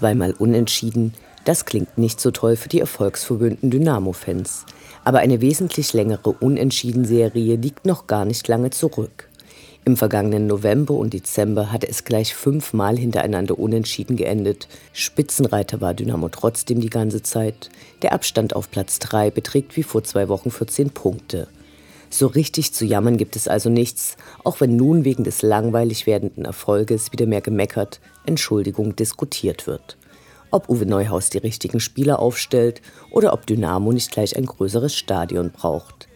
Zweimal unentschieden, das klingt nicht so toll für die erfolgsverwöhnten Dynamo-Fans. Aber eine wesentlich längere Unentschieden-Serie liegt noch gar nicht lange zurück. Im vergangenen November und Dezember hatte es gleich fünfmal hintereinander unentschieden geendet. Spitzenreiter war Dynamo trotzdem die ganze Zeit. Der Abstand auf Platz 3 beträgt wie vor zwei Wochen 14 Punkte. So richtig zu jammern gibt es also nichts, auch wenn nun wegen des langweilig werdenden Erfolges wieder mehr gemeckert, Entschuldigung diskutiert wird. Ob Uwe Neuhaus die richtigen Spieler aufstellt oder ob Dynamo nicht gleich ein größeres Stadion braucht.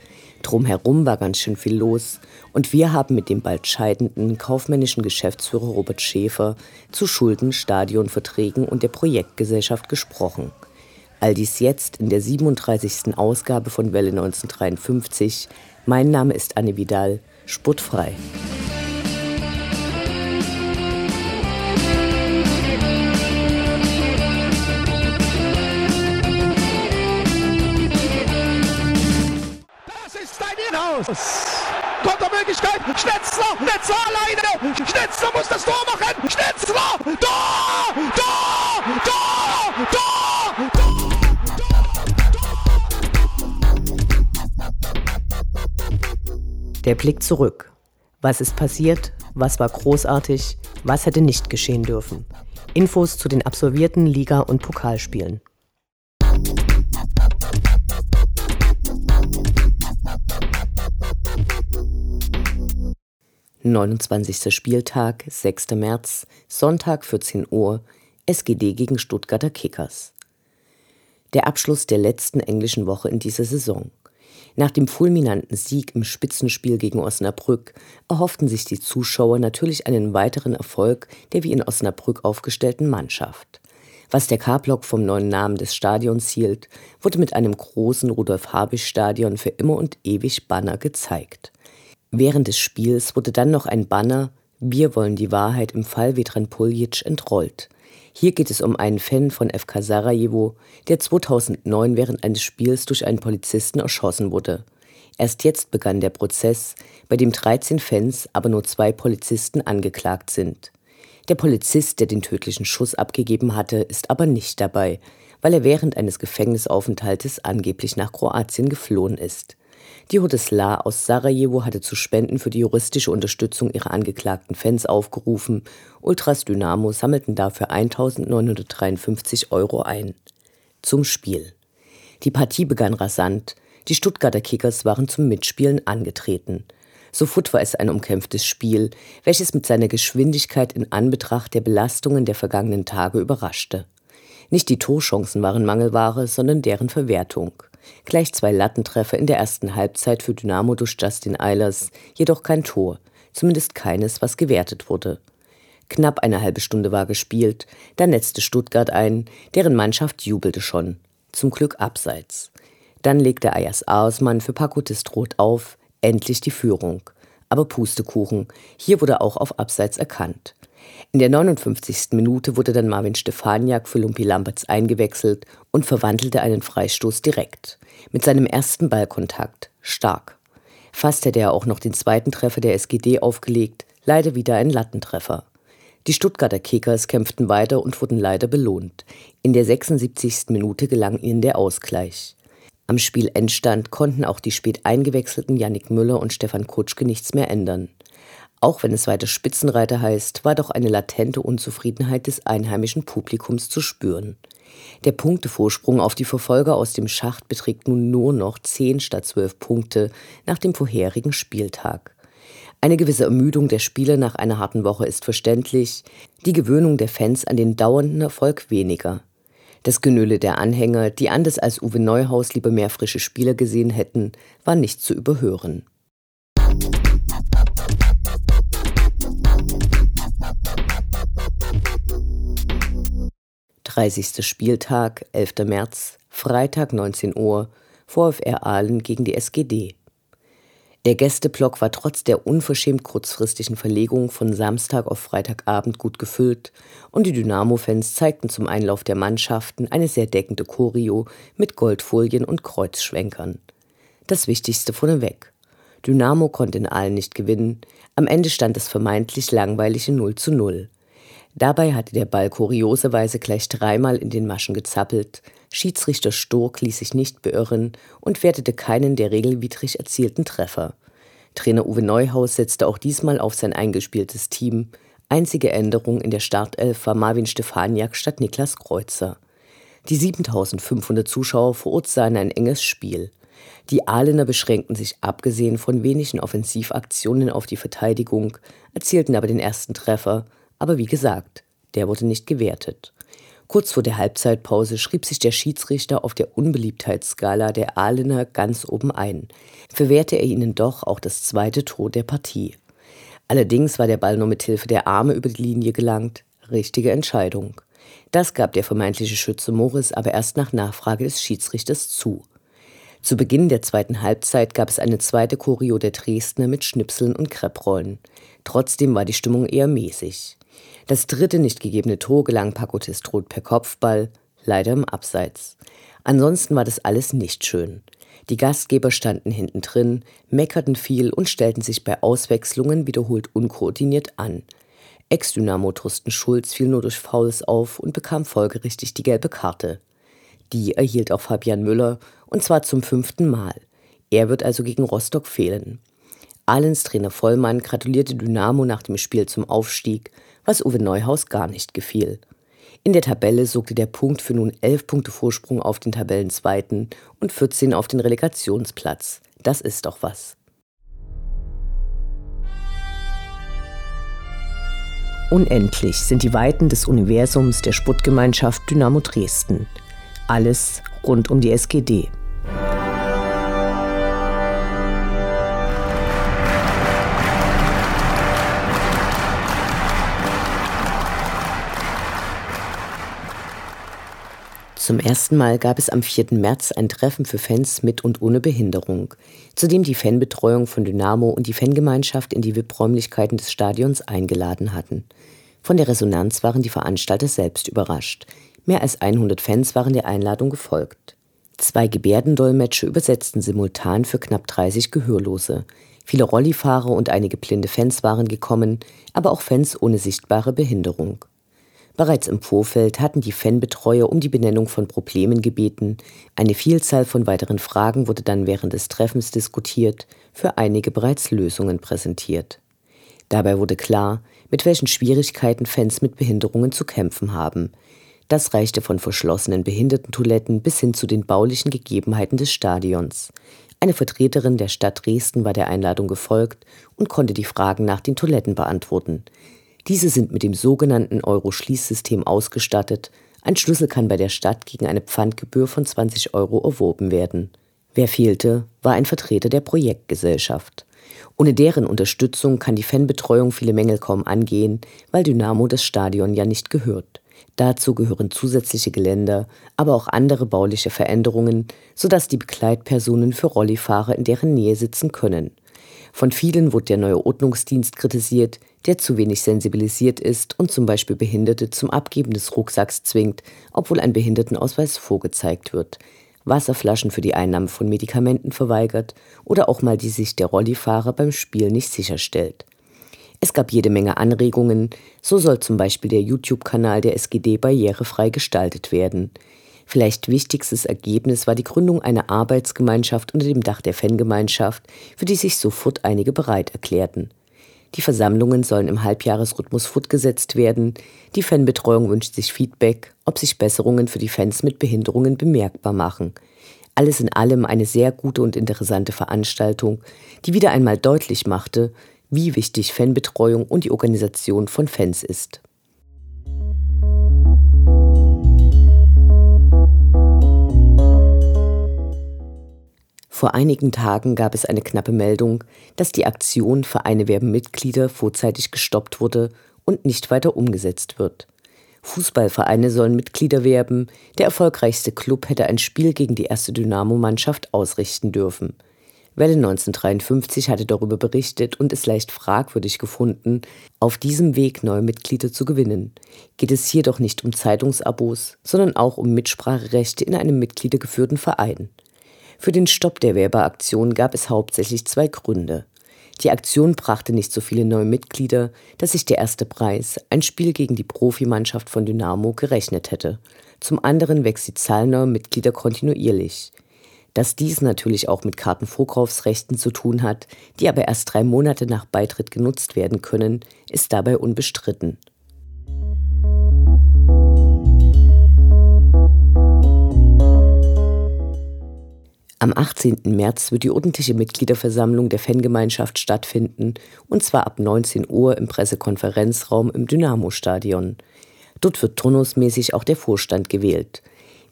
Drumherum war ganz schön viel los und wir haben mit dem bald scheidenden kaufmännischen Geschäftsführer Robert Schäfer zu Schulden, Stadionverträgen und der Projektgesellschaft gesprochen. All dies jetzt in der 37. Ausgabe von Welle 1953. Mein Name ist Anne Vidal, sportfrei. Aus. Kontermöglichkeit. Schnetzler. Schnetzler alleine. Schnetzler muss das Tor machen. Schnetzler. Tor. Tor. Tor. Tor. Der Blick zurück. Was ist passiert? Was war großartig? Was hätte nicht geschehen dürfen? Infos zu den absolvierten Liga- und Pokalspielen. 29. Spieltag, 6. März, Sonntag 14 Uhr, SGD gegen Stuttgarter Kickers. Der Abschluss der letzten englischen Woche in dieser Saison. Nach dem fulminanten Sieg im Spitzenspiel gegen Osnabrück erhofften sich die Zuschauer natürlich einen weiteren Erfolg der wie in Osnabrück aufgestellten Mannschaft. Was der K-Block vom neuen Namen des Stadions hielt, wurde mit einem großen Rudolf-Habich-Stadion für immer und ewig Banner gezeigt. Während des Spiels wurde dann noch ein Banner Wir wollen die Wahrheit im Fall Vedran Puljic entrollt. Hier geht es um einen Fan von FK Sarajevo, der 2009 während eines Spiels durch einen Polizisten erschossen wurde. Erst jetzt begann der Prozess, bei dem 13 Fans, aber nur zwei Polizisten angeklagt sind. Der Polizist, der den tödlichen Schuss abgegeben hatte, ist aber nicht dabei, weil er während eines Gefängnisaufenthaltes angeblich nach Kroatien geflohen ist. Die Hodesla aus Sarajevo hatte zu Spenden für die juristische Unterstützung ihrer angeklagten Fans aufgerufen. Ultras Dynamo sammelten dafür 1953 Euro ein. Zum Spiel. Die Partie begann rasant. Die Stuttgarter Kickers waren zum Mitspielen angetreten. Sofort war es ein umkämpftes Spiel, welches mit seiner Geschwindigkeit in Anbetracht der Belastungen der vergangenen Tage überraschte. Nicht die Torchancen waren Mangelware, sondern deren Verwertung. Gleich zwei Lattentreffer in der ersten Halbzeit für Dynamo durch Justin Eilers, jedoch kein Tor, zumindest keines, was gewertet wurde. Knapp eine halbe Stunde war gespielt, dann netzte Stuttgart ein, deren Mannschaft jubelte schon. Zum Glück abseits. Dann legte Ayas Arsmann für Paco Testrot auf, endlich die Führung. Aber Pustekuchen, hier wurde auch auf Abseits erkannt. In der 59. Minute wurde dann Marvin Stefaniak für Lumpi Lamberts eingewechselt und verwandelte einen Freistoß direkt. Mit seinem ersten Ballkontakt. Stark. Fast hätte er auch noch den zweiten Treffer der SGD aufgelegt, leider wieder ein Lattentreffer. Die Stuttgarter Kickers kämpften weiter und wurden leider belohnt. In der 76. Minute gelang ihnen der Ausgleich. Am Spielendstand konnten auch die spät eingewechselten Yannick Müller und Stefan Kutschke nichts mehr ändern. Auch wenn es weiter Spitzenreiter heißt, war doch eine latente Unzufriedenheit des einheimischen Publikums zu spüren. Der Punktevorsprung auf die Verfolger aus dem Schacht beträgt nun nur noch 10 statt 12 Punkte nach dem vorherigen Spieltag. Eine gewisse Ermüdung der Spieler nach einer harten Woche ist verständlich, die Gewöhnung der Fans an den dauernden Erfolg weniger. Das Genülle der Anhänger, die anders als Uwe Neuhaus lieber mehr frische Spieler gesehen hätten, war nicht zu überhören. 30. Spieltag, 11. März, Freitag 19 Uhr, VfR Aalen gegen die SGD. Der Gästeblock war trotz der unverschämt kurzfristigen Verlegung von Samstag auf Freitagabend gut gefüllt und die Dynamo-Fans zeigten zum Einlauf der Mannschaften eine sehr deckende Choreo mit Goldfolien und Kreuzschwenkern. Das Wichtigste vorneweg. Dynamo konnte in Aalen nicht gewinnen, am Ende stand es vermeintlich langweilige 0 zu 0. Dabei hatte der Ball kurioserweise gleich dreimal in den Maschen gezappelt. Schiedsrichter Stork ließ sich nicht beirren und wertete keinen der regelwidrig erzielten Treffer. Trainer Uwe Neuhaus setzte auch diesmal auf sein eingespieltes Team. Einzige Änderung in der Startelf war Marvin Stefaniak statt Niklas Kreuzer. Die 7500 Zuschauer vor Ort sahen ein enges Spiel. Die Ahlener beschränkten sich abgesehen von wenigen Offensivaktionen auf die Verteidigung, erzielten aber den ersten Treffer aber wie gesagt, der wurde nicht gewertet. Kurz vor der Halbzeitpause schrieb sich der Schiedsrichter auf der Unbeliebtheitsskala der Ahlener ganz oben ein, verwehrte er ihnen doch auch das zweite Tor der Partie. Allerdings war der Ball nur mit Hilfe der Arme über die Linie gelangt. Richtige Entscheidung. Das gab der vermeintliche Schütze Morris aber erst nach Nachfrage des Schiedsrichters zu. Zu Beginn der zweiten Halbzeit gab es eine zweite Choreo der Dresdner mit Schnipseln und Krepprollen. Trotzdem war die Stimmung eher mäßig. Das dritte nicht gegebene Tor gelang Paco Testrot per Kopfball, leider im Abseits. Ansonsten war das alles nicht schön. Die Gastgeber standen hinten drin, meckerten viel und stellten sich bei Auswechslungen wiederholt unkoordiniert an. Ex-Dynamo Thorsten Schulz fiel nur durch Fouls auf und bekam folgerichtig die gelbe Karte. Die erhielt auch Fabian Müller, und zwar zum fünften Mal. Er wird also gegen Rostock fehlen. Ahlens Trainer Vollmann gratulierte Dynamo nach dem Spiel zum Aufstieg was Uwe Neuhaus gar nicht gefiel. In der Tabelle sorgte der Punkt für nun 11 Punkte Vorsprung auf den Tabellenzweiten und 14 auf den Relegationsplatz. Das ist doch was. Unendlich sind die Weiten des Universums der Sputtgemeinschaft Dynamo Dresden. Alles rund um die SGD. Zum ersten Mal gab es am 4. März ein Treffen für Fans mit und ohne Behinderung, zu dem die Fanbetreuung von Dynamo und die Fangemeinschaft in die VIP-Räumlichkeiten des Stadions eingeladen hatten. Von der Resonanz waren die Veranstalter selbst überrascht. Mehr als 100 Fans waren der Einladung gefolgt. Zwei Gebärdendolmetscher übersetzten simultan für knapp 30 Gehörlose. Viele Rollifahrer und einige blinde Fans waren gekommen, aber auch Fans ohne sichtbare Behinderung. Bereits im Vorfeld hatten die Fanbetreuer um die Benennung von Problemen gebeten. Eine Vielzahl von weiteren Fragen wurde dann während des Treffens diskutiert, für einige bereits Lösungen präsentiert. Dabei wurde klar, mit welchen Schwierigkeiten Fans mit Behinderungen zu kämpfen haben. Das reichte von verschlossenen Behindertentoiletten bis hin zu den baulichen Gegebenheiten des Stadions. Eine Vertreterin der Stadt Dresden war der Einladung gefolgt und konnte die Fragen nach den Toiletten beantworten. Diese sind mit dem sogenannten Euro-Schließsystem ausgestattet. Ein Schlüssel kann bei der Stadt gegen eine Pfandgebühr von 20 Euro erworben werden. Wer fehlte, war ein Vertreter der Projektgesellschaft. Ohne deren Unterstützung kann die Fanbetreuung viele Mängel kaum angehen, weil Dynamo das Stadion ja nicht gehört. Dazu gehören zusätzliche Geländer, aber auch andere bauliche Veränderungen, sodass die Begleitpersonen für Rollifahrer in deren Nähe sitzen können. Von vielen wurde der neue Ordnungsdienst kritisiert, der zu wenig sensibilisiert ist und zum Beispiel Behinderte zum Abgeben des Rucksacks zwingt, obwohl ein Behindertenausweis vorgezeigt wird, Wasserflaschen für die Einnahme von Medikamenten verweigert oder auch mal die Sicht der Rollifahrer beim Spiel nicht sicherstellt. Es gab jede Menge Anregungen, so soll zum Beispiel der YouTube-Kanal der SGD barrierefrei gestaltet werden. Vielleicht wichtigstes Ergebnis war die Gründung einer Arbeitsgemeinschaft unter dem Dach der Fangemeinschaft, für die sich sofort einige bereit erklärten. Die Versammlungen sollen im Halbjahresrhythmus fortgesetzt werden. Die Fanbetreuung wünscht sich Feedback, ob sich Besserungen für die Fans mit Behinderungen bemerkbar machen. Alles in allem eine sehr gute und interessante Veranstaltung, die wieder einmal deutlich machte, wie wichtig Fanbetreuung und die Organisation von Fans ist. Vor einigen Tagen gab es eine knappe Meldung, dass die Aktion Vereine werben Mitglieder vorzeitig gestoppt wurde und nicht weiter umgesetzt wird. Fußballvereine sollen Mitglieder werben, der erfolgreichste Club hätte ein Spiel gegen die erste Dynamo-Mannschaft ausrichten dürfen. Welle 1953 hatte darüber berichtet und es leicht fragwürdig gefunden, auf diesem Weg neue Mitglieder zu gewinnen. Geht es hier doch nicht um Zeitungsabos, sondern auch um Mitspracherechte in einem mitgliedergeführten Verein. Für den Stopp der Werbeaktion gab es hauptsächlich zwei Gründe. Die Aktion brachte nicht so viele neue Mitglieder, dass sich der erste Preis, ein Spiel gegen die Profimannschaft von Dynamo, gerechnet hätte. Zum anderen wächst die Zahl neuer Mitglieder kontinuierlich. Dass dies natürlich auch mit Kartenvorkaufsrechten zu tun hat, die aber erst drei Monate nach Beitritt genutzt werden können, ist dabei unbestritten. Am 18. März wird die ordentliche Mitgliederversammlung der Fangemeinschaft stattfinden, und zwar ab 19 Uhr im Pressekonferenzraum im Dynamo-Stadion. Dort wird turnusmäßig auch der Vorstand gewählt.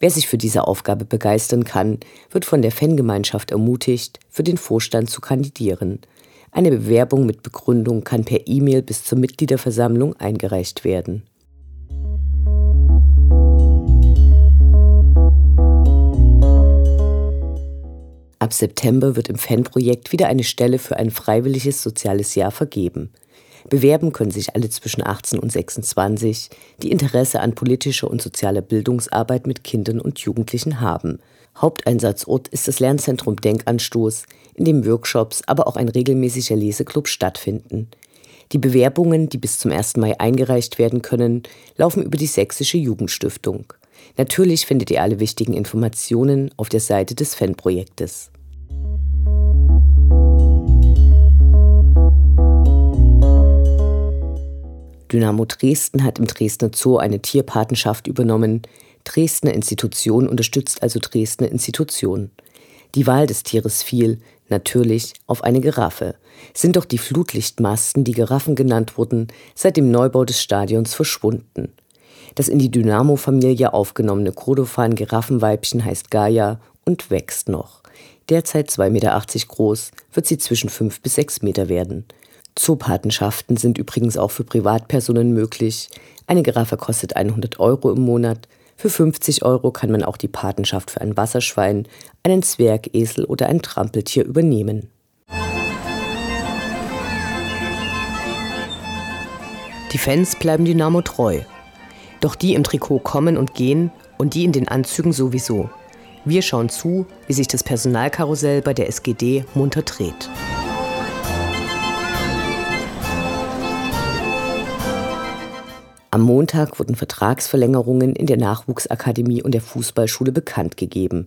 Wer sich für diese Aufgabe begeistern kann, wird von der Fangemeinschaft ermutigt, für den Vorstand zu kandidieren. Eine Bewerbung mit Begründung kann per E-Mail bis zur Mitgliederversammlung eingereicht werden. Ab September wird im Fanprojekt wieder eine Stelle für ein freiwilliges soziales Jahr vergeben. Bewerben können sich alle zwischen 18 und 26, die Interesse an politischer und sozialer Bildungsarbeit mit Kindern und Jugendlichen haben. Haupteinsatzort ist das Lernzentrum Denkanstoß, in dem Workshops, aber auch ein regelmäßiger Leseklub stattfinden. Die Bewerbungen, die bis zum 1. Mai eingereicht werden können, laufen über die Sächsische Jugendstiftung. Natürlich findet ihr alle wichtigen Informationen auf der Seite des Fanprojektes. Dynamo Dresden hat im Dresdner Zoo eine Tierpatenschaft übernommen. Dresdner Institution unterstützt also Dresdner Institution. Die Wahl des Tieres fiel, natürlich, auf eine Giraffe. Sind doch die Flutlichtmasten, die Giraffen genannt wurden, seit dem Neubau des Stadions verschwunden. Das in die Dynamo-Familie aufgenommene Kordofan-Giraffenweibchen heißt Gaia und wächst noch. Derzeit 2,80 Meter groß, wird sie zwischen 5 bis 6 Meter werden. Zoopatenschaften sind übrigens auch für Privatpersonen möglich. Eine Giraffe kostet 100 Euro im Monat. Für 50 Euro kann man auch die Patenschaft für ein Wasserschwein, einen Zwergesel oder ein Trampeltier übernehmen. Die Fans bleiben Dynamo treu. Doch die im Trikot kommen und gehen und die in den Anzügen sowieso. Wir schauen zu, wie sich das Personalkarussell bei der SGD munter dreht. Am Montag wurden Vertragsverlängerungen in der Nachwuchsakademie und der Fußballschule bekannt gegeben.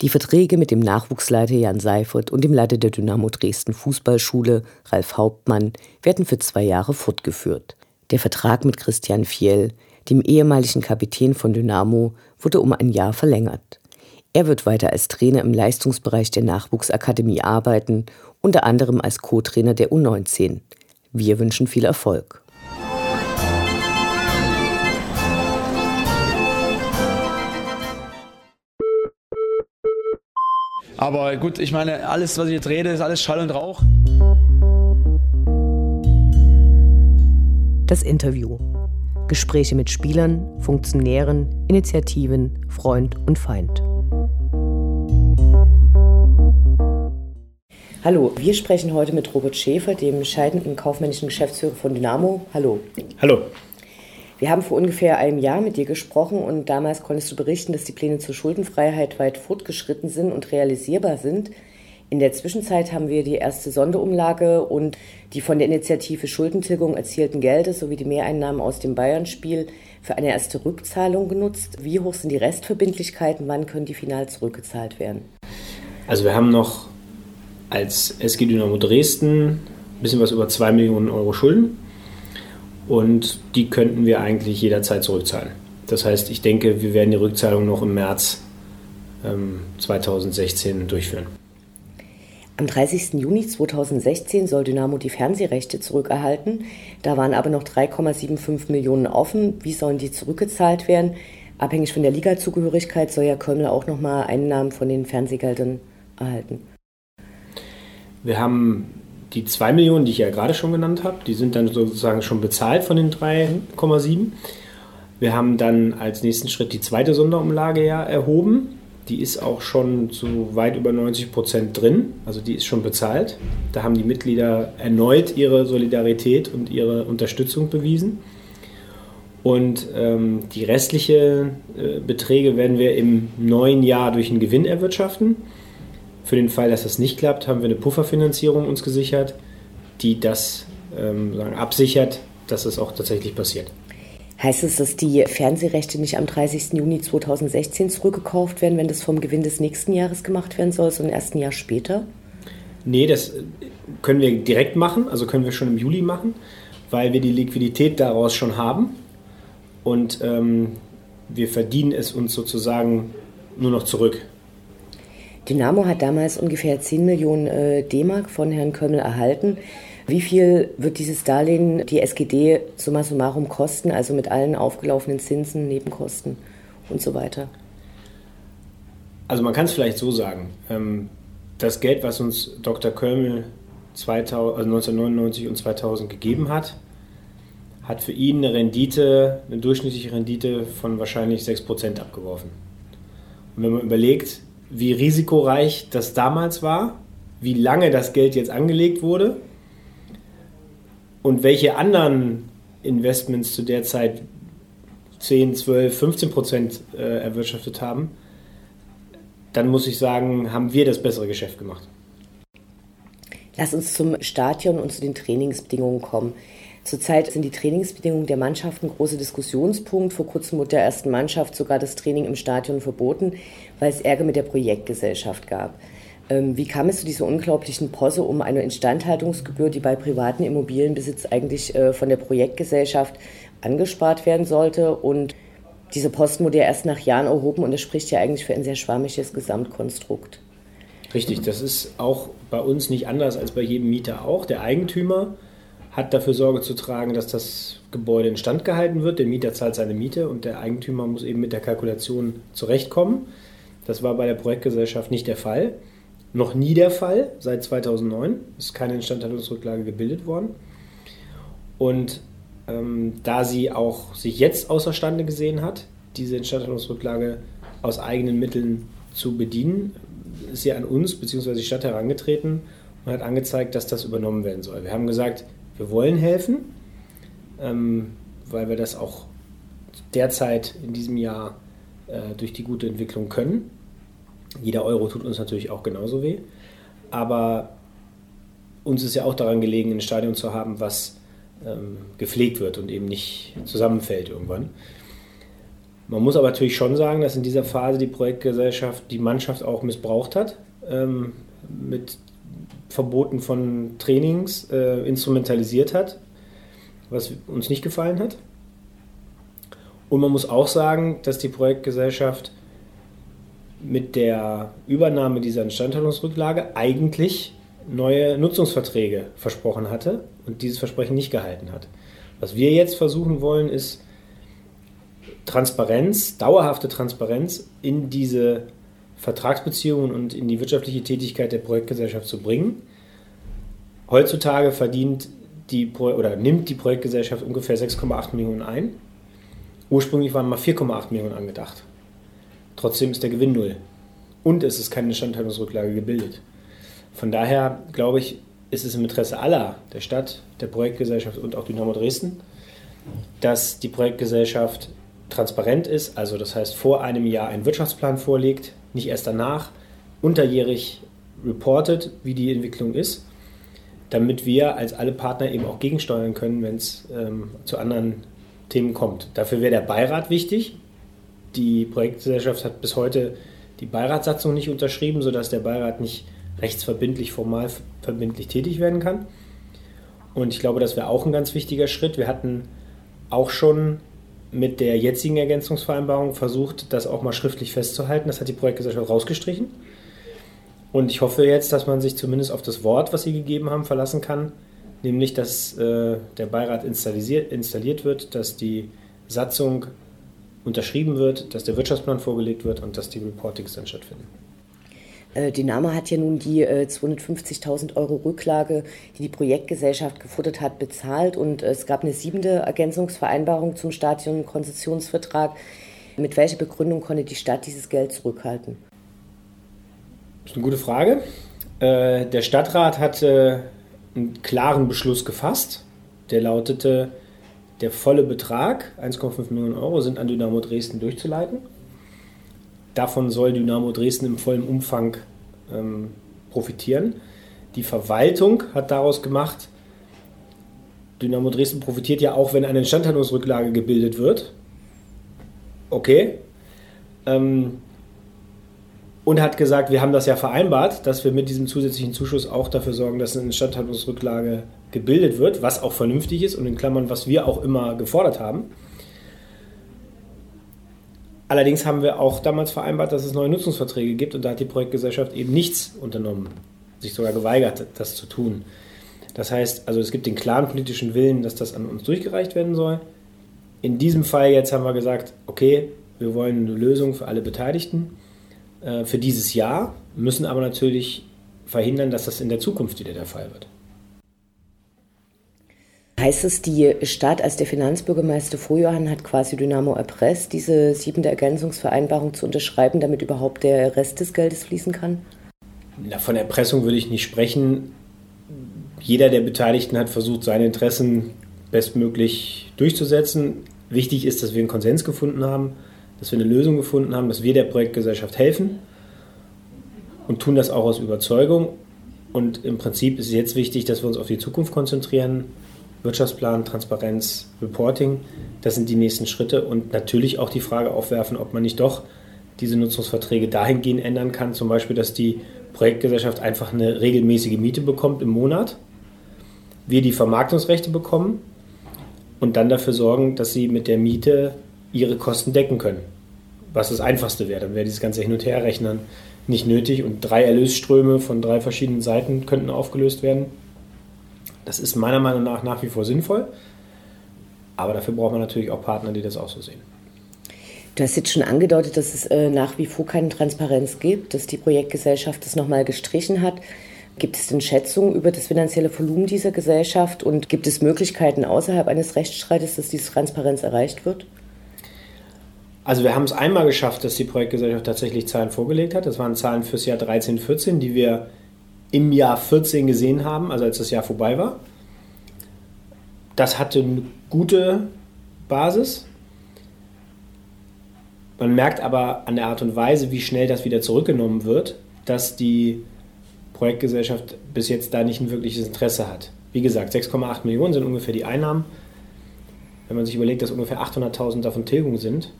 Die Verträge mit dem Nachwuchsleiter Jan Seifert und dem Leiter der Dynamo Dresden Fußballschule, Ralf Hauptmann, werden für zwei Jahre fortgeführt. Der Vertrag mit Christian Fiel, dem ehemaligen Kapitän von Dynamo, wurde um ein Jahr verlängert. Er wird weiter als Trainer im Leistungsbereich der Nachwuchsakademie arbeiten, unter anderem als Co-Trainer der U19. Wir wünschen viel Erfolg. Aber gut, ich meine, alles, was ich jetzt rede, ist alles Schall und Rauch. Das Interview. Gespräche mit Spielern, Funktionären, Initiativen, Freund und Feind. Hallo, wir sprechen heute mit Robert Schäfer, dem scheidenden kaufmännischen Geschäftsführer von Dynamo. Hallo. Hallo. Wir haben vor ungefähr einem Jahr mit dir gesprochen und damals konntest du berichten, dass die Pläne zur Schuldenfreiheit weit fortgeschritten sind und realisierbar sind. In der Zwischenzeit haben wir die erste Sonderumlage und die von der Initiative Schuldentilgung erzielten Gelder sowie die Mehreinnahmen aus dem Bayern-Spiel für eine erste Rückzahlung genutzt. Wie hoch sind die Restverbindlichkeiten? Wann können die final zurückgezahlt werden? Also wir haben noch als SG Dynamo Dresden ein bisschen was über 2 Millionen Euro Schulden und die könnten wir eigentlich jederzeit zurückzahlen. Das heißt, ich denke, wir werden die Rückzahlung noch im März ähm, 2016 durchführen. Am 30. Juni 2016 soll Dynamo die Fernsehrechte zurückerhalten. Da waren aber noch 3,75 Millionen offen. Wie sollen die zurückgezahlt werden? Abhängig von der Ligazugehörigkeit soll ja Köln auch nochmal Einnahmen von den Fernsehgeldern erhalten. Wir haben die 2 Millionen, die ich ja gerade schon genannt habe, die sind dann sozusagen schon bezahlt von den 3,7. Wir haben dann als nächsten Schritt die zweite Sonderumlage ja erhoben die ist auch schon zu weit über 90 Prozent drin, also die ist schon bezahlt. Da haben die Mitglieder erneut ihre Solidarität und ihre Unterstützung bewiesen. Und ähm, die restlichen äh, Beträge werden wir im neuen Jahr durch einen Gewinn erwirtschaften. Für den Fall, dass das nicht klappt, haben wir eine Pufferfinanzierung uns gesichert, die das ähm, sagen, absichert, dass es das auch tatsächlich passiert. Heißt es, dass die Fernsehrechte nicht am 30. Juni 2016 zurückgekauft werden, wenn das vom Gewinn des nächsten Jahres gemacht werden soll, sondern erst ein Jahr später? Nee, das können wir direkt machen, also können wir schon im Juli machen, weil wir die Liquidität daraus schon haben und ähm, wir verdienen es uns sozusagen nur noch zurück. Dynamo hat damals ungefähr 10 Millionen äh, D-Mark von Herrn Kömmel erhalten. Wie viel wird dieses Darlehen die SGD summa summarum kosten, also mit allen aufgelaufenen Zinsen, Nebenkosten und so weiter? Also man kann es vielleicht so sagen. Ähm, das Geld, was uns Dr. Kölmel 2000, also 1999 und 2000 gegeben hat, hat für ihn eine Rendite, eine durchschnittliche Rendite von wahrscheinlich 6% abgeworfen. Und wenn man überlegt, wie risikoreich das damals war, wie lange das Geld jetzt angelegt wurde und welche anderen Investments zu der Zeit 10, 12, 15 Prozent äh, erwirtschaftet haben, dann muss ich sagen, haben wir das bessere Geschäft gemacht. Lass uns zum Stadion und zu den Trainingsbedingungen kommen. Zurzeit sind die Trainingsbedingungen der Mannschaft ein großer Diskussionspunkt. Vor kurzem wurde der ersten Mannschaft sogar das Training im Stadion verboten, weil es Ärger mit der Projektgesellschaft gab. Ähm, wie kam es zu dieser unglaublichen Posse um eine Instandhaltungsgebühr, die bei privaten Immobilienbesitz eigentlich äh, von der Projektgesellschaft angespart werden sollte? Und diese Posten wurde ja erst nach Jahren erhoben und das spricht ja eigentlich für ein sehr schwammiges Gesamtkonstrukt. Richtig, das ist auch bei uns nicht anders als bei jedem Mieter auch. Der Eigentümer hat dafür Sorge zu tragen, dass das Gebäude instand gehalten wird. Der Mieter zahlt seine Miete und der Eigentümer muss eben mit der Kalkulation zurechtkommen. Das war bei der Projektgesellschaft nicht der Fall noch nie der Fall. Seit 2009 ist keine Instandhaltungsrücklage gebildet worden. Und ähm, da sie auch sich jetzt außerstande gesehen hat, diese Instandhaltungsrücklage aus eigenen Mitteln zu bedienen, ist sie an uns bzw. die Stadt herangetreten und hat angezeigt, dass das übernommen werden soll. Wir haben gesagt, wir wollen helfen, ähm, weil wir das auch derzeit in diesem Jahr äh, durch die gute Entwicklung können. Jeder Euro tut uns natürlich auch genauso weh. Aber uns ist ja auch daran gelegen, ein Stadion zu haben, was ähm, gepflegt wird und eben nicht zusammenfällt irgendwann. Man muss aber natürlich schon sagen, dass in dieser Phase die Projektgesellschaft die Mannschaft auch missbraucht hat, ähm, mit Verboten von Trainings äh, instrumentalisiert hat, was uns nicht gefallen hat. Und man muss auch sagen, dass die Projektgesellschaft mit der Übernahme dieser Instandhaltungsrücklage eigentlich neue Nutzungsverträge versprochen hatte und dieses Versprechen nicht gehalten hat. Was wir jetzt versuchen wollen, ist Transparenz, dauerhafte Transparenz in diese Vertragsbeziehungen und in die wirtschaftliche Tätigkeit der Projektgesellschaft zu bringen. Heutzutage verdient die oder nimmt die Projektgesellschaft ungefähr 6,8 Millionen ein. Ursprünglich waren mal 4,8 Millionen angedacht. Trotzdem ist der Gewinn null. Und es ist keine Instandhaltungsrücklage gebildet. Von daher glaube ich, ist es im Interesse aller, der Stadt, der Projektgesellschaft und auch Dynamo Dresden, dass die Projektgesellschaft transparent ist, also das heißt vor einem Jahr einen Wirtschaftsplan vorlegt, nicht erst danach, unterjährig reportet, wie die Entwicklung ist, damit wir als alle Partner eben auch gegensteuern können, wenn es ähm, zu anderen Themen kommt. Dafür wäre der Beirat wichtig. Die Projektgesellschaft hat bis heute die Beiratssatzung nicht unterschrieben, sodass der Beirat nicht rechtsverbindlich, formal verbindlich tätig werden kann. Und ich glaube, das wäre auch ein ganz wichtiger Schritt. Wir hatten auch schon mit der jetzigen Ergänzungsvereinbarung versucht, das auch mal schriftlich festzuhalten. Das hat die Projektgesellschaft rausgestrichen. Und ich hoffe jetzt, dass man sich zumindest auf das Wort, was sie gegeben haben, verlassen kann, nämlich dass äh, der Beirat installiert, installiert wird, dass die Satzung unterschrieben wird, dass der Wirtschaftsplan vorgelegt wird und dass die Reportings dann stattfinden. Äh, Dynamo hat ja nun die 250.000 äh, Euro Rücklage, die die Projektgesellschaft gefuttert hat, bezahlt und es gab eine siebente Ergänzungsvereinbarung zum Stadionkonzessionsvertrag. Mit welcher Begründung konnte die Stadt dieses Geld zurückhalten? Das ist eine gute Frage. Äh, der Stadtrat hat einen klaren Beschluss gefasst. Der lautete, der volle Betrag, 1,5 Millionen Euro, sind an Dynamo Dresden durchzuleiten. Davon soll Dynamo Dresden im vollen Umfang ähm, profitieren. Die Verwaltung hat daraus gemacht, Dynamo Dresden profitiert ja auch, wenn eine Instandhaltungsrücklage gebildet wird. Okay. Ähm, und hat gesagt, wir haben das ja vereinbart, dass wir mit diesem zusätzlichen Zuschuss auch dafür sorgen, dass eine Instandhaltungsrücklage gebildet wird, was auch vernünftig ist und in Klammern, was wir auch immer gefordert haben. Allerdings haben wir auch damals vereinbart, dass es neue Nutzungsverträge gibt und da hat die Projektgesellschaft eben nichts unternommen, sich sogar geweigert, das zu tun. Das heißt, also es gibt den klaren politischen Willen, dass das an uns durchgereicht werden soll. In diesem Fall jetzt haben wir gesagt, okay, wir wollen eine Lösung für alle Beteiligten äh, für dieses Jahr, müssen aber natürlich verhindern, dass das in der Zukunft wieder der Fall wird. Heißt es, die Stadt als der Finanzbürgermeister Vorjohann hat quasi Dynamo erpresst, diese siebente Ergänzungsvereinbarung zu unterschreiben, damit überhaupt der Rest des Geldes fließen kann? Na, von Erpressung würde ich nicht sprechen. Jeder der Beteiligten hat versucht, seine Interessen bestmöglich durchzusetzen. Wichtig ist, dass wir einen Konsens gefunden haben, dass wir eine Lösung gefunden haben, dass wir der Projektgesellschaft helfen und tun das auch aus Überzeugung. Und im Prinzip ist es jetzt wichtig, dass wir uns auf die Zukunft konzentrieren Wirtschaftsplan, Transparenz, Reporting. Das sind die nächsten Schritte und natürlich auch die Frage aufwerfen, ob man nicht doch diese Nutzungsverträge dahingehend ändern kann, zum Beispiel, dass die Projektgesellschaft einfach eine regelmäßige Miete bekommt im Monat, wir die Vermarktungsrechte bekommen und dann dafür sorgen, dass sie mit der Miete ihre Kosten decken können. Was das Einfachste wäre. Dann wäre dieses ganze Hin- und Herrechnen nicht nötig und drei Erlösströme von drei verschiedenen Seiten könnten aufgelöst werden. Das ist meiner Meinung nach nach wie vor sinnvoll. Aber dafür braucht man natürlich auch Partner, die das auch so sehen. Du hast jetzt schon angedeutet, dass es äh, nach wie vor keine Transparenz gibt, dass die Projektgesellschaft das nochmal gestrichen hat. Gibt es denn Schätzungen über das finanzielle Volumen dieser Gesellschaft und gibt es Möglichkeiten außerhalb eines Rechtsstreites, dass diese Transparenz erreicht wird? Also wir haben es einmal geschafft, dass die Projektgesellschaft tatsächlich Zahlen vorgelegt hat. Das waren Zahlen fürs Jahr 13, 14, die wir im Jahr 14 gesehen haben, also als das Jahr vorbei war. Das hatte eine gute Basis. Man merkt aber an der Art und Weise, wie schnell das wieder zurückgenommen wird, dass die Projektgesellschaft bis jetzt da nicht ein wirkliches Interesse hat. Wie gesagt, 6,8 Millionen sind ungefähr die Einnahmen. Wenn man sich überlegt, dass ungefähr 800.000 davon Tilgung sind,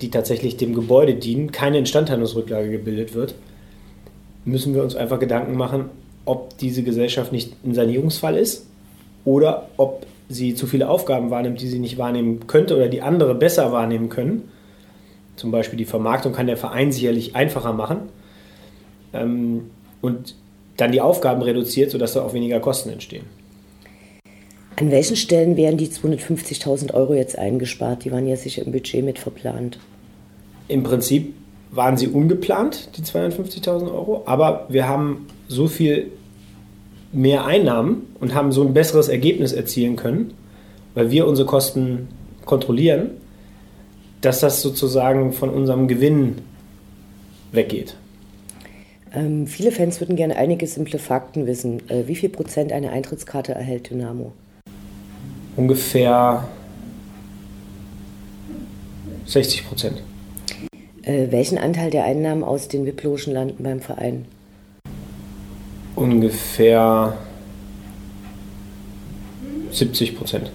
die tatsächlich dem Gebäude dienen, keine Instandhaltungsrücklage gebildet wird, müssen wir uns einfach Gedanken machen, ob diese Gesellschaft nicht ein Sanierungsfall ist oder ob sie zu viele Aufgaben wahrnimmt, die sie nicht wahrnehmen könnte oder die andere besser wahrnehmen können. Zum Beispiel die Vermarktung kann der Verein sicherlich einfacher machen ähm, und dann die Aufgaben reduziert, sodass da auch weniger Kosten entstehen. An welchen Stellen werden die 250.000 Euro jetzt eingespart? Die waren ja sicher im Budget mit verplant. Im Prinzip waren sie ungeplant, die 250.000 Euro, aber wir haben so viel mehr Einnahmen und haben so ein besseres Ergebnis erzielen können, weil wir unsere Kosten kontrollieren, dass das sozusagen von unserem Gewinn weggeht. Ähm, viele Fans würden gerne einige simple Fakten wissen. Äh, wie viel Prozent eine Eintrittskarte erhält Dynamo? Ungefähr 60 Prozent. Äh, welchen Anteil der Einnahmen aus den VIP-Logen landen beim Verein? Ungefähr 70 Prozent.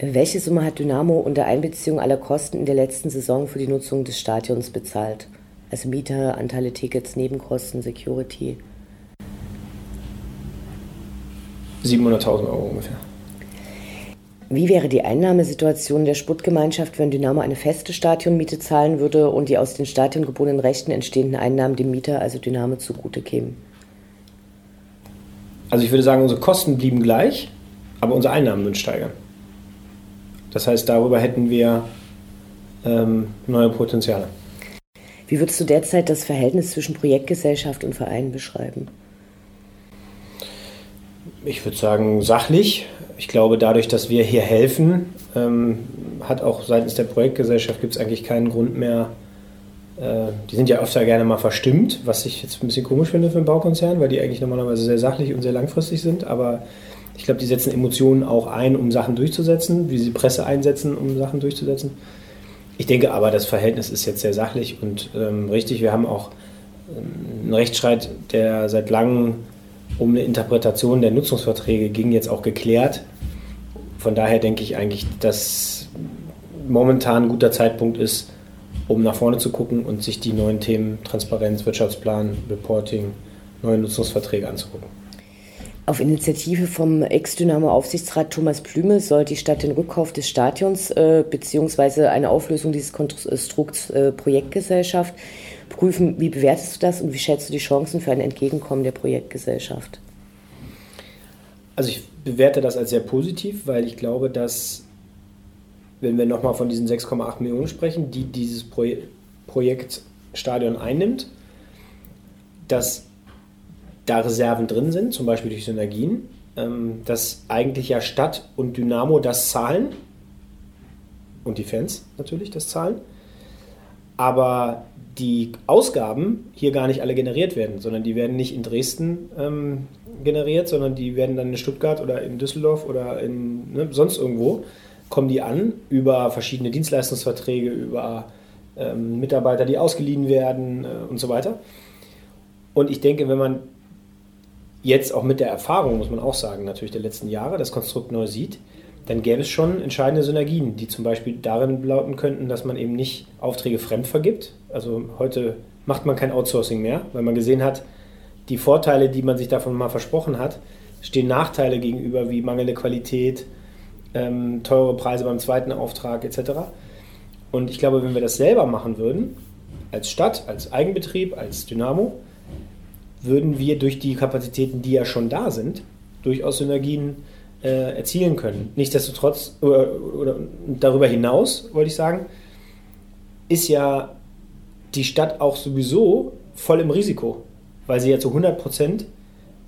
Welche Summe hat Dynamo unter Einbeziehung aller Kosten in der letzten Saison für die Nutzung des Stadions bezahlt? Also Miete, Anteile Tickets, Nebenkosten, Security? 700.000 Euro ungefähr. Wie wäre die Einnahmesituation der Sportgemeinschaft, wenn Dynamo eine feste Stadionmiete zahlen würde und die aus den stadiongebundenen Rechten entstehenden Einnahmen dem Mieter, also Dynamo, zugute kämen? Also ich würde sagen, unsere Kosten blieben gleich, aber unsere Einnahmen würden steigern. Das heißt, darüber hätten wir ähm, neue Potenziale. Wie würdest du derzeit das Verhältnis zwischen Projektgesellschaft und Verein beschreiben? Ich würde sagen, sachlich. Ich glaube, dadurch, dass wir hier helfen, ähm, hat auch seitens der Projektgesellschaft gibt es eigentlich keinen Grund mehr. Äh, die sind ja öfter gerne mal verstimmt, was ich jetzt ein bisschen komisch finde für einen Baukonzern, weil die eigentlich normalerweise sehr sachlich und sehr langfristig sind. Aber ich glaube, die setzen Emotionen auch ein, um Sachen durchzusetzen, wie sie Presse einsetzen, um Sachen durchzusetzen. Ich denke aber, das Verhältnis ist jetzt sehr sachlich und ähm, richtig. Wir haben auch ähm, einen Rechtsstreit, der seit langem um eine Interpretation der Nutzungsverträge ging, jetzt auch geklärt. Von daher denke ich eigentlich, dass momentan ein guter Zeitpunkt ist, um nach vorne zu gucken und sich die neuen Themen Transparenz, Wirtschaftsplan, Reporting, neue Nutzungsverträge anzugucken. Auf Initiative vom Ex-Dynamo-Aufsichtsrat Thomas Plüme soll die Stadt den Rückkauf des Stadions äh, bzw. eine Auflösung dieses Konstrukts äh, Projektgesellschaft prüfen. Wie bewertest du das und wie schätzt du die Chancen für ein Entgegenkommen der Projektgesellschaft? Also ich bewerte das als sehr positiv, weil ich glaube, dass, wenn wir nochmal von diesen 6,8 Millionen sprechen, die dieses Projekt Stadion einnimmt, dass da Reserven drin sind, zum Beispiel durch Synergien, ähm, dass eigentlich ja Stadt und Dynamo das zahlen. Und die Fans natürlich das zahlen, aber die Ausgaben hier gar nicht alle generiert werden, sondern die werden nicht in Dresden ähm, generiert, sondern die werden dann in Stuttgart oder in Düsseldorf oder in ne, sonst irgendwo kommen die an über verschiedene Dienstleistungsverträge, über ähm, Mitarbeiter, die ausgeliehen werden äh, und so weiter. Und ich denke, wenn man jetzt auch mit der Erfahrung, muss man auch sagen, natürlich der letzten Jahre das Konstrukt neu sieht, dann gäbe es schon entscheidende Synergien, die zum Beispiel darin lauten könnten, dass man eben nicht Aufträge fremd vergibt. Also heute macht man kein Outsourcing mehr, weil man gesehen hat, die Vorteile, die man sich davon mal versprochen hat, stehen Nachteile gegenüber wie mangelnde Qualität, ähm, teure Preise beim zweiten Auftrag etc. Und ich glaube, wenn wir das selber machen würden, als Stadt, als Eigenbetrieb, als Dynamo, würden wir durch die Kapazitäten, die ja schon da sind, durchaus Synergien äh, erzielen können. Nichtsdestotrotz, oder, oder darüber hinaus, wollte ich sagen, ist ja die Stadt auch sowieso voll im Risiko, weil sie ja zu 100 Prozent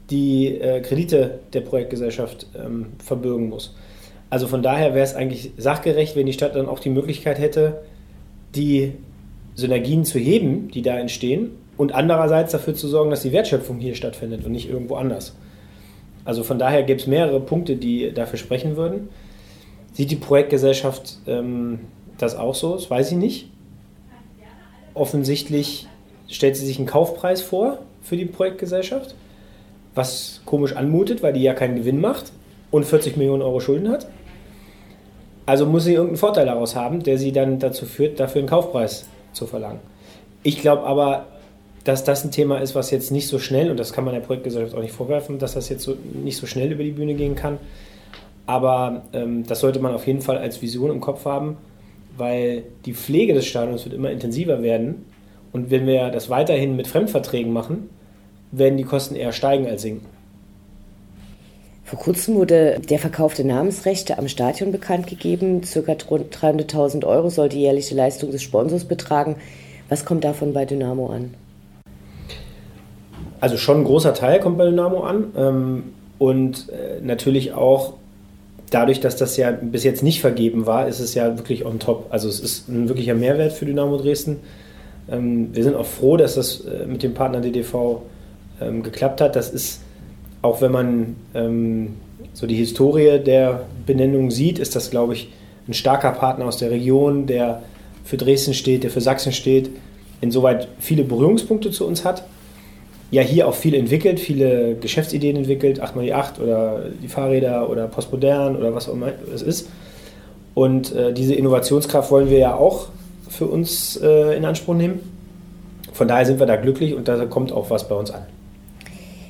die äh, Kredite der Projektgesellschaft ähm, verbürgen muss. Also von daher wäre es eigentlich sachgerecht, wenn die Stadt dann auch die Möglichkeit hätte, die Synergien zu heben, die da entstehen, und andererseits dafür zu sorgen, dass die Wertschöpfung hier stattfindet und nicht irgendwo anders. Also von daher gibt es mehrere Punkte, die dafür sprechen würden. Sieht die Projektgesellschaft ähm, das auch so? Das weiß ich nicht. Offensichtlich stellt sie sich einen Kaufpreis vor für die Projektgesellschaft, was komisch anmutet, weil die ja keinen Gewinn macht und 40 Millionen Euro Schulden hat. Also muss sie irgendeinen Vorteil daraus haben, der sie dann dazu führt, dafür einen Kaufpreis zu verlangen. Ich glaube aber, dass das ein Thema ist, was jetzt nicht so schnell, und das kann man der Projektgesellschaft auch nicht vorwerfen, dass das jetzt so, nicht so schnell über die Bühne gehen kann. Aber ähm, das sollte man auf jeden Fall als Vision im Kopf haben, weil die Pflege des Stadions wird immer intensiver werden. Und wenn wir das weiterhin mit Fremdverträgen machen, werden die Kosten eher steigen als sinken. Vor kurzem wurde der Verkauf der Namensrechte am Stadion bekannt gegeben. Circa 300.000 Euro soll die jährliche Leistung des Sponsors betragen. Was kommt davon bei Dynamo an? also schon ein großer Teil kommt bei Dynamo an. Ähm, und äh, natürlich auch dadurch, dass das ja bis jetzt nicht vergeben war, ist es ja wirklich on top. Also es ist ein wirklicher Mehrwert für Dynamo Dresden. Ähm, wir sind auch froh, dass das äh, mit dem Partner DDV ähm, geklappt hat. Das ist, auch wenn man ähm, so die Historie der Benennung sieht, ist das, glaube ich, ein starker Partner aus der Region, der für Dresden steht, der für Sachsen steht, insoweit viele Berührungspunkte zu uns hat. Ja, hier auch viel entwickelt, viele Geschäftsideen entwickelt, 8x8 oder die Fahrräder oder Postmodern oder was auch immer es ist. Und äh, diese Innovationskraft wollen wir ja auch für uns äh, in Anspruch nehmen. Von daher sind wir da glücklich und da kommt auch was bei uns an.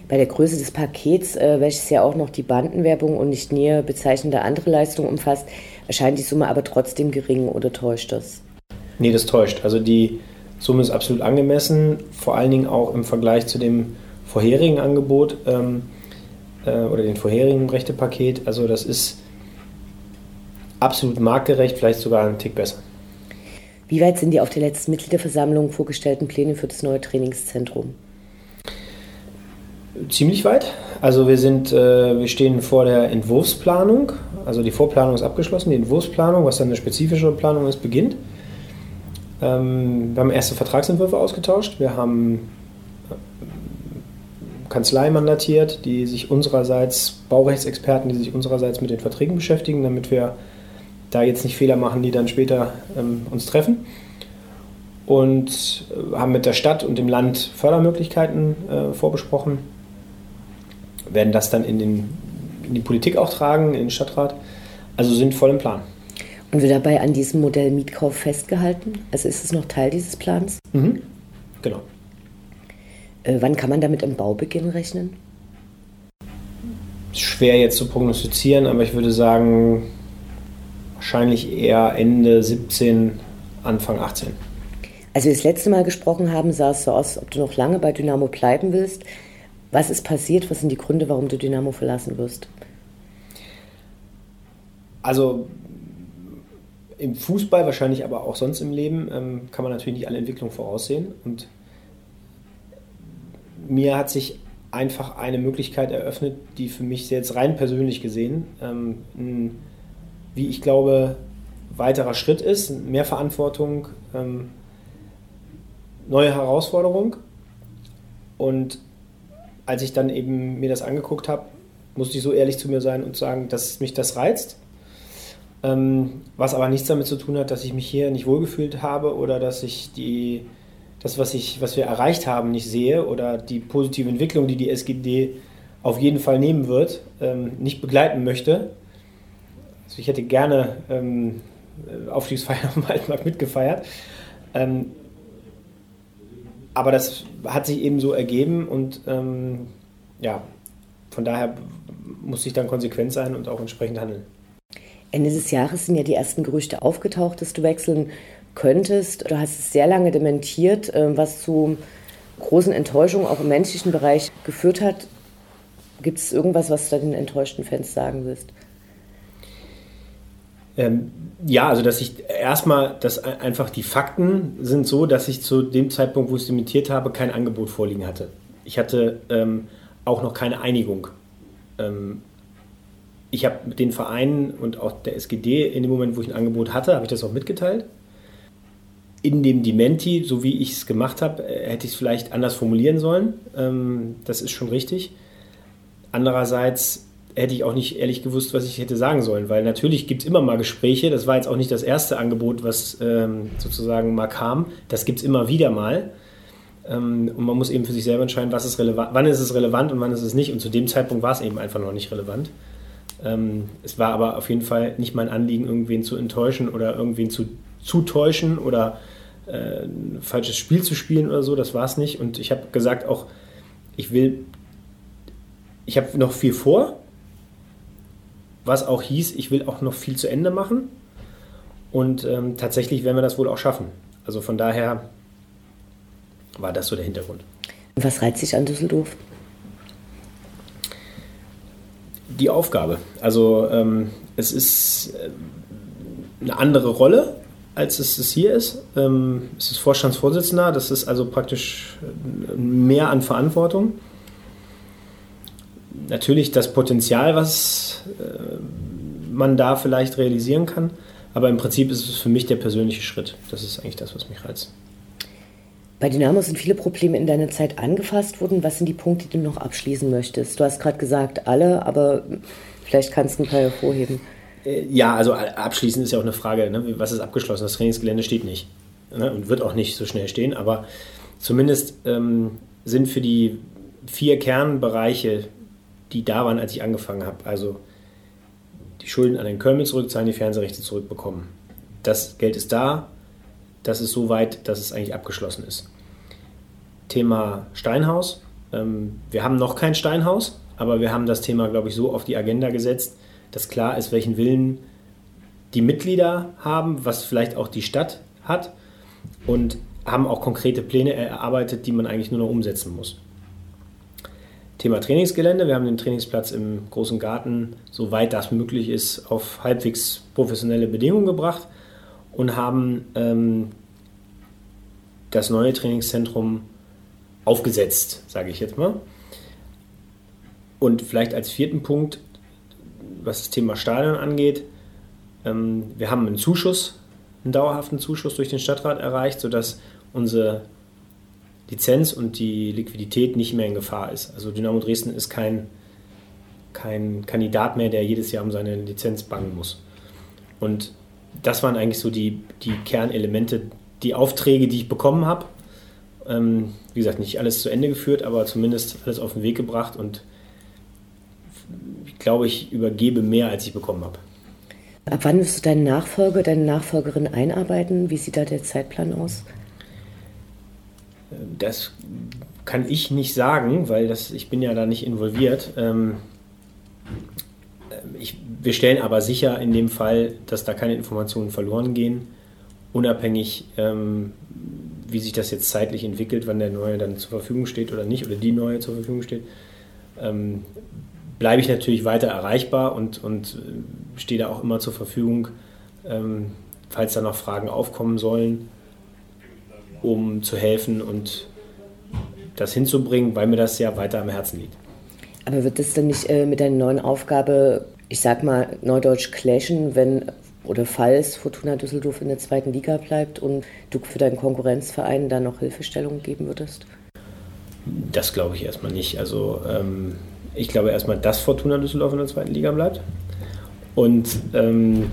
Bei der Größe des Pakets, äh, welches ja auch noch die Bandenwerbung und nicht näher bezeichnende andere Leistungen umfasst, erscheint die Summe aber trotzdem gering oder täuscht das? Nee, das täuscht. Also die Summe ist absolut angemessen, vor allen Dingen auch im Vergleich zu dem vorherigen Angebot ähm, äh, oder dem vorherigen Rechtepaket. Also das ist absolut marktgerecht, vielleicht sogar einen Tick besser. Wie weit sind die auf der letzten Mitgliederversammlung vorgestellten Pläne für das neue Trainingszentrum? Ziemlich weit. Also wir sind, äh, wir stehen vor der Entwurfsplanung. Also die Vorplanung ist abgeschlossen, die Entwurfsplanung, was dann eine spezifische Planung ist, beginnt. Ähm, wir haben erste Vertragsentwürfe ausgetauscht. Wir haben äh, Kanzlei mandatiert, die sich unsererseits, Baurechtsexperten, die sich unsererseits mit den Verträgen beschäftigen, damit wir da jetzt nicht Fehler machen, die dann später ähm, uns treffen. Und äh, haben mit der Stadt und dem Land Fördermöglichkeiten äh, vorbesprochen. Werden das dann in, den, in die Politik auch tragen, in den Stadtrat. Also sind voll im Plan. Und wird dabei an diesem Modell Mietkauf festgehalten? Also ist es noch Teil dieses Plans? Mhm. Genau. Äh, wann kann man damit im Baubeginn rechnen? Schwer jetzt zu prognostizieren, aber ich würde sagen, wahrscheinlich eher Ende 17, Anfang 18. Als wir das letzte Mal gesprochen haben, sah es so aus, ob du noch lange bei Dynamo bleiben willst. Was ist passiert? Was sind die Gründe, warum du Dynamo verlassen wirst? Also im Fußball, wahrscheinlich aber auch sonst im Leben, ähm, kann man natürlich nicht alle Entwicklungen voraussehen. Und mir hat sich einfach eine Möglichkeit eröffnet, die für mich jetzt rein persönlich gesehen ähm, ein wie ich glaube, weiterer Schritt ist. Mehr Verantwortung, ähm, neue Herausforderung. Und als ich dann eben mir das angeguckt habe, musste ich so ehrlich zu mir sein und sagen, dass mich das reizt. Ähm, was aber nichts damit zu tun hat, dass ich mich hier nicht wohlgefühlt habe oder dass ich die, das, was, ich, was wir erreicht haben, nicht sehe oder die positive Entwicklung, die die SGD auf jeden Fall nehmen wird, ähm, nicht begleiten möchte. Also ich hätte gerne ähm, Aufstiegsfeier am Waldmarkt mitgefeiert. Ähm, aber das hat sich eben so ergeben und ähm, ja, von daher muss ich dann konsequent sein und auch entsprechend handeln. Ende des Jahres sind ja die ersten Gerüchte aufgetaucht, dass du wechseln könntest. Du hast es sehr lange dementiert, ähm, was zu großen Enttäuschungen auch im menschlichen Bereich geführt hat. Gibt es irgendwas, was du den enttäuschten Fans sagen willst? Ähm, ja, also dass ich erstmal, dass einfach die Fakten sind so, dass ich zu dem Zeitpunkt, wo ich es imitiert habe, kein Angebot vorliegen hatte. Ich hatte ähm, auch noch keine Einigung. Ähm, ich habe mit den Vereinen und auch der SGD in dem Moment, wo ich ein Angebot hatte, habe ich das auch mitgeteilt. In dem Dementi, so wie ich es gemacht habe, äh, hätte ich es vielleicht anders formulieren sollen. Ähm, das ist schon richtig. Andererseits hätte ich auch nicht ehrlich gewusst, was ich hätte sagen sollen, weil natürlich gibt es immer mal Gespräche. Das war jetzt auch nicht das erste Angebot, was ähm, sozusagen mal kam. Das gibt es immer wieder mal. Ähm, und man muss eben für sich selber entscheiden, was ist relevant, wann ist es relevant und wann ist es nicht. Und zu dem Zeitpunkt war es eben einfach noch nicht relevant. Ähm, es war aber auf jeden Fall nicht mein Anliegen, irgendwen zu enttäuschen oder irgendwen zu, täuschen oder äh, ein falsches Spiel zu spielen oder so. Das war es nicht. Und ich habe gesagt auch, ich will, ich habe noch viel vor was auch hieß, ich will auch noch viel zu Ende machen. Und ähm, tatsächlich werden wir das wohl auch schaffen. Also von daher war das so der Hintergrund. Was reizt sich an Düsseldorf? Die Aufgabe. Also ähm, es ist äh, eine andere Rolle, als es, es hier ist. Ähm, es ist Vorstandsvorsitzender, das ist also praktisch äh, mehr an Verantwortung natürlich das Potenzial, was man da vielleicht realisieren kann. Aber im Prinzip ist es für mich der persönliche Schritt. Das ist eigentlich das, was mich reizt. Bei Dynamo sind viele Probleme in deiner Zeit angefasst worden. Was sind die Punkte, die du noch abschließen möchtest? Du hast gerade gesagt, alle, aber vielleicht kannst du ein paar hervorheben. Äh, ja, also abschließend ist ja auch eine Frage, ne? was ist abgeschlossen? Das Trainingsgelände steht nicht ne? und wird auch nicht so schnell stehen, aber zumindest ähm, sind für die vier Kernbereiche, die da waren, als ich angefangen habe, also die Schulden an den Köln zurückzahlen, die Fernsehrechte zurückbekommen. Das Geld ist da, das ist so weit, dass es eigentlich abgeschlossen ist. Thema Steinhaus. Ähm, wir haben noch kein Steinhaus, aber wir haben das Thema, glaube ich, so auf die Agenda gesetzt, dass klar ist, welchen Willen die Mitglieder haben, was vielleicht auch die Stadt hat und haben auch konkrete Pläne erarbeitet, die man eigentlich nur noch umsetzen muss. Thema Trainingsgelände. Wir haben den Trainingsplatz im großen Garten, soweit das möglich ist, auf halbwegs professionelle Bedingungen gebracht und haben ähm, das neue Trainingszentrum aufgesetzt, sage ich jetzt mal. Und vielleicht als vierten Punkt, was das Thema Stadion angeht, ähm, wir haben einen Zuschuss, einen dauerhaften Zuschuss durch den Stadtrat erreicht, sodass unsere Lizenz und die Liquidität nicht mehr in Gefahr ist. Also Dynamo Dresden ist kein, kein Kandidat mehr, der jedes Jahr um seine Lizenz bangen muss. Und das waren eigentlich so die, die Kernelemente, die Aufträge, die ich bekommen habe. Ähm, wie gesagt, nicht alles zu Ende geführt, aber zumindest alles auf den Weg gebracht und ich glaube, ich übergebe mehr, als ich bekommen habe. Ab wann wirst du deinen Nachfolger, deine Nachfolgerin einarbeiten? Wie sieht da der Zeitplan aus? Das kann ich nicht sagen, weil das, ich bin ja da nicht involviert. Ähm, ich, wir stellen aber sicher in dem Fall, dass da keine Informationen verloren gehen, unabhängig, ähm, wie sich das jetzt zeitlich entwickelt, wann der neue dann zur Verfügung steht oder nicht, oder die neue zur Verfügung steht. Ähm, bleibe ich natürlich weiter erreichbar und, und äh, stehe da auch immer zur Verfügung, ähm, falls da noch Fragen aufkommen sollen, um zu helfen und das hinzubringen, weil mir das ja weiter am Herzen liegt. Aber wird das denn nicht äh, mit deiner neuen Aufgabe, ich sag mal, neudeutsch clashen, wenn oder falls Fortuna Düsseldorf in der zweiten Liga bleibt und du für deinen Konkurrenzverein da noch Hilfestellung geben würdest? Das glaube ich erstmal nicht. Also ähm, ich glaube erstmal, dass Fortuna Düsseldorf in der zweiten Liga bleibt und ähm,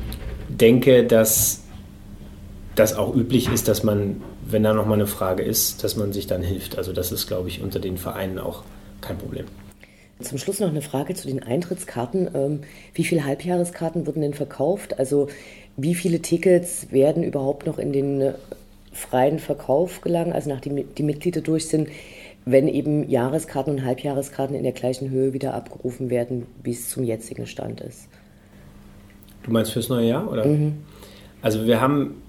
denke, dass das auch üblich ist, dass man, wenn da nochmal eine Frage ist, dass man sich dann hilft. Also das ist, glaube ich, unter den Vereinen auch kein Problem. Zum Schluss noch eine Frage zu den Eintrittskarten. Ähm, wie viele Halbjahreskarten wurden denn verkauft? Also wie viele Tickets werden überhaupt noch in den äh, freien Verkauf gelangen, also nachdem die Mitglieder durch sind, wenn eben Jahreskarten und Halbjahreskarten in der gleichen Höhe wieder abgerufen werden, wie es zum jetzigen Stand ist? Du meinst fürs neue Jahr? Oder? Mhm. Also wir haben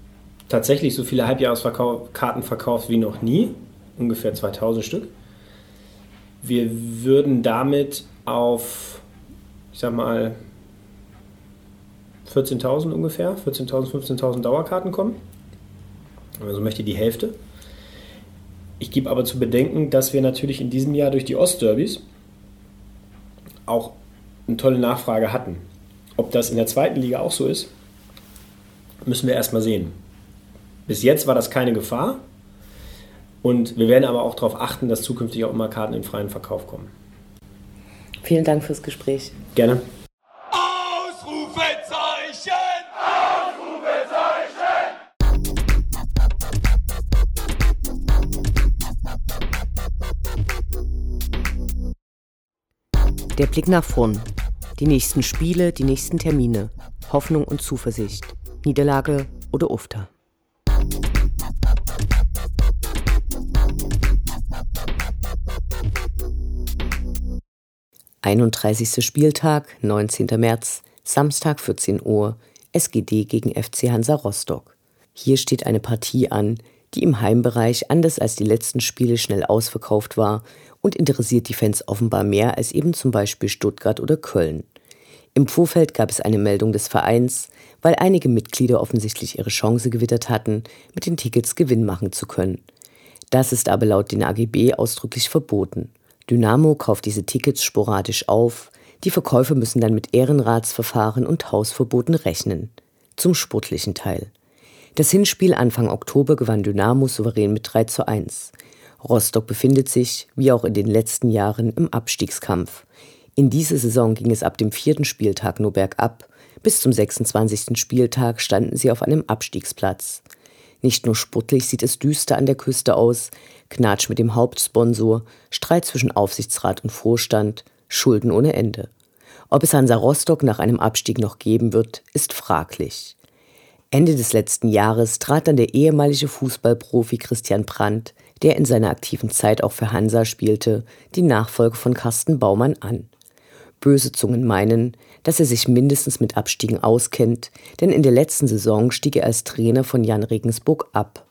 tatsächlich so viele Halbjahreskarten verkauft wie noch nie, ungefähr 2000 Stück. Wir würden damit auf, ich sag mal, 14.000 ungefähr, 14.000, 15.000 Dauerkarten kommen. Also möchte die Hälfte. Ich gebe aber zu bedenken, dass wir natürlich in diesem Jahr durch die Ostderbys auch eine tolle Nachfrage hatten. Ob das in der zweiten Liga auch so ist, müssen wir erstmal sehen. Bis jetzt war das keine Gefahr. Und wir werden aber auch darauf achten, dass zukünftig auch immer Karten in freien Verkauf kommen. Vielen Dank fürs Gespräch. Gerne. Ausrufezeichen! Der Blick nach vorn. Die nächsten Spiele, die nächsten Termine. Hoffnung und Zuversicht. Niederlage oder Ufter. 31. Spieltag, 19. März, Samstag 14 Uhr, SGD gegen FC Hansa Rostock. Hier steht eine Partie an, die im Heimbereich anders als die letzten Spiele schnell ausverkauft war und interessiert die Fans offenbar mehr als eben zum Beispiel Stuttgart oder Köln. Im Vorfeld gab es eine Meldung des Vereins, weil einige Mitglieder offensichtlich ihre Chance gewittert hatten, mit den Tickets Gewinn machen zu können. Das ist aber laut den AGB ausdrücklich verboten. Dynamo kauft diese Tickets sporadisch auf, die Verkäufer müssen dann mit Ehrenratsverfahren und Hausverboten rechnen. Zum sportlichen Teil. Das Hinspiel Anfang Oktober gewann Dynamo souverän mit 3 zu 1. Rostock befindet sich, wie auch in den letzten Jahren, im Abstiegskampf. In dieser Saison ging es ab dem vierten Spieltag nur bergab, Bis zum 26. Spieltag standen sie auf einem Abstiegsplatz. Nicht nur sportlich sieht es düster an der Küste aus, Knatsch mit dem Hauptsponsor, Streit zwischen Aufsichtsrat und Vorstand, Schulden ohne Ende. Ob es Hansa Rostock nach einem Abstieg noch geben wird, ist fraglich. Ende des letzten Jahres trat dann der ehemalige Fußballprofi Christian Brandt, der in seiner aktiven Zeit auch für Hansa spielte, die Nachfolge von Carsten Baumann an. Böse Zungen meinen, dass er sich mindestens mit Abstiegen auskennt, denn in der letzten Saison stieg er als Trainer von Jan Regensburg ab.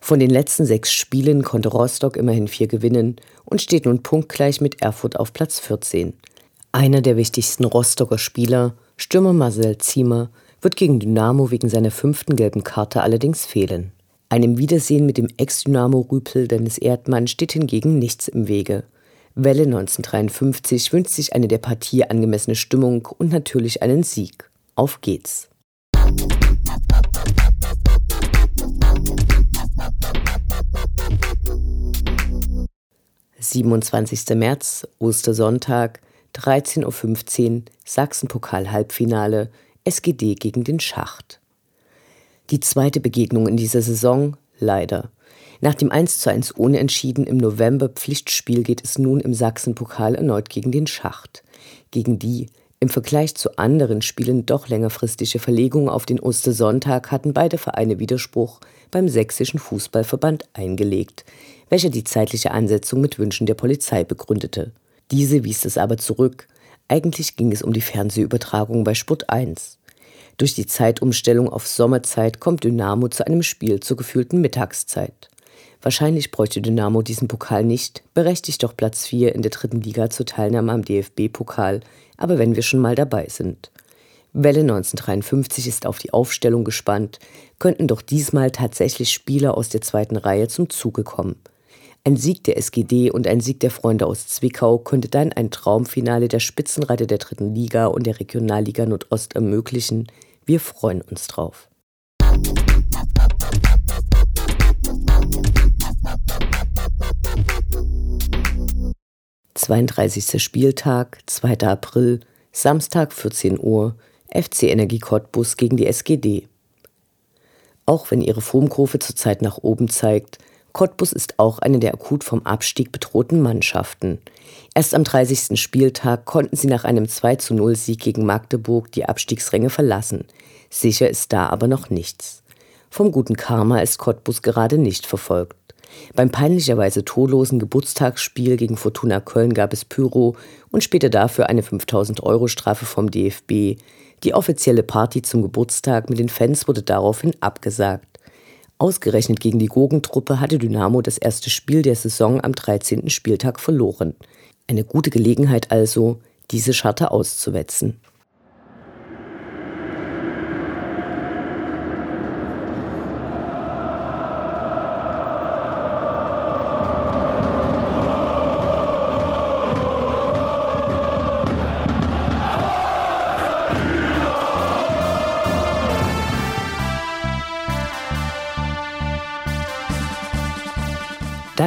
Von den letzten sechs Spielen konnte Rostock immerhin vier gewinnen und steht nun punktgleich mit Erfurt auf Platz 14. Einer der wichtigsten Rostocker Spieler, Stürmer Marcel Ziemer, wird gegen Dynamo wegen seiner fünften gelben Karte allerdings fehlen. Einem Wiedersehen mit dem Ex-Dynamo-Rüpel Dennis Erdmann steht hingegen nichts im Wege. Welle 1953 wünscht sich eine der Partie angemessene Stimmung und natürlich einen Sieg. Auf geht's! 27. März, Ostersonntag, 13.15 Uhr, Sachsenpokal-Halbfinale, SGD gegen den Schacht. Die zweite Begegnung in dieser Saison, leider. Nach dem 1:1 ohne Entschieden im November Pflichtspiel geht es nun im Sachsenpokal erneut gegen den Schacht. Gegen die im Vergleich zu anderen Spielen doch längerfristige Verlegung auf den Ostersonntag hatten beide Vereine Widerspruch beim Sächsischen Fußballverband eingelegt, welcher die zeitliche Ansetzung mit Wünschen der Polizei begründete. Diese wies es aber zurück. Eigentlich ging es um die Fernsehübertragung bei Sport 1. Durch die Zeitumstellung auf Sommerzeit kommt Dynamo zu einem Spiel zur gefühlten Mittagszeit. Wahrscheinlich bräuchte Dynamo diesen Pokal nicht, berechtigt doch Platz 4 in der dritten Liga zur Teilnahme am DFB-Pokal, aber wenn wir schon mal dabei sind. Welle 1953 ist auf die Aufstellung gespannt, könnten doch diesmal tatsächlich Spieler aus der zweiten Reihe zum Zuge kommen. Ein Sieg der SGD und ein Sieg der Freunde aus Zwickau könnte dann ein Traumfinale der Spitzenreiter der dritten Liga und der Regionalliga Nordost ermöglichen. Wir freuen uns drauf. 32. Spieltag, 2. April, Samstag 14 Uhr, FC Energie Cottbus gegen die SGD. Auch wenn ihre Formkurve zurzeit nach oben zeigt, Cottbus ist auch eine der akut vom Abstieg bedrohten Mannschaften. Erst am 30. Spieltag konnten sie nach einem 20 Sieg gegen Magdeburg die Abstiegsränge verlassen. Sicher ist da aber noch nichts. Vom guten Karma ist Cottbus gerade nicht verfolgt. Beim peinlicherweise torlosen Geburtstagsspiel gegen Fortuna Köln gab es Pyro und später dafür eine 5000 Euro Strafe vom DFB. Die offizielle Party zum Geburtstag mit den Fans wurde daraufhin abgesagt. Ausgerechnet gegen die Gurkentruppe hatte Dynamo das erste Spiel der Saison am 13. Spieltag verloren. Eine gute Gelegenheit also, diese Scharte auszuwetzen.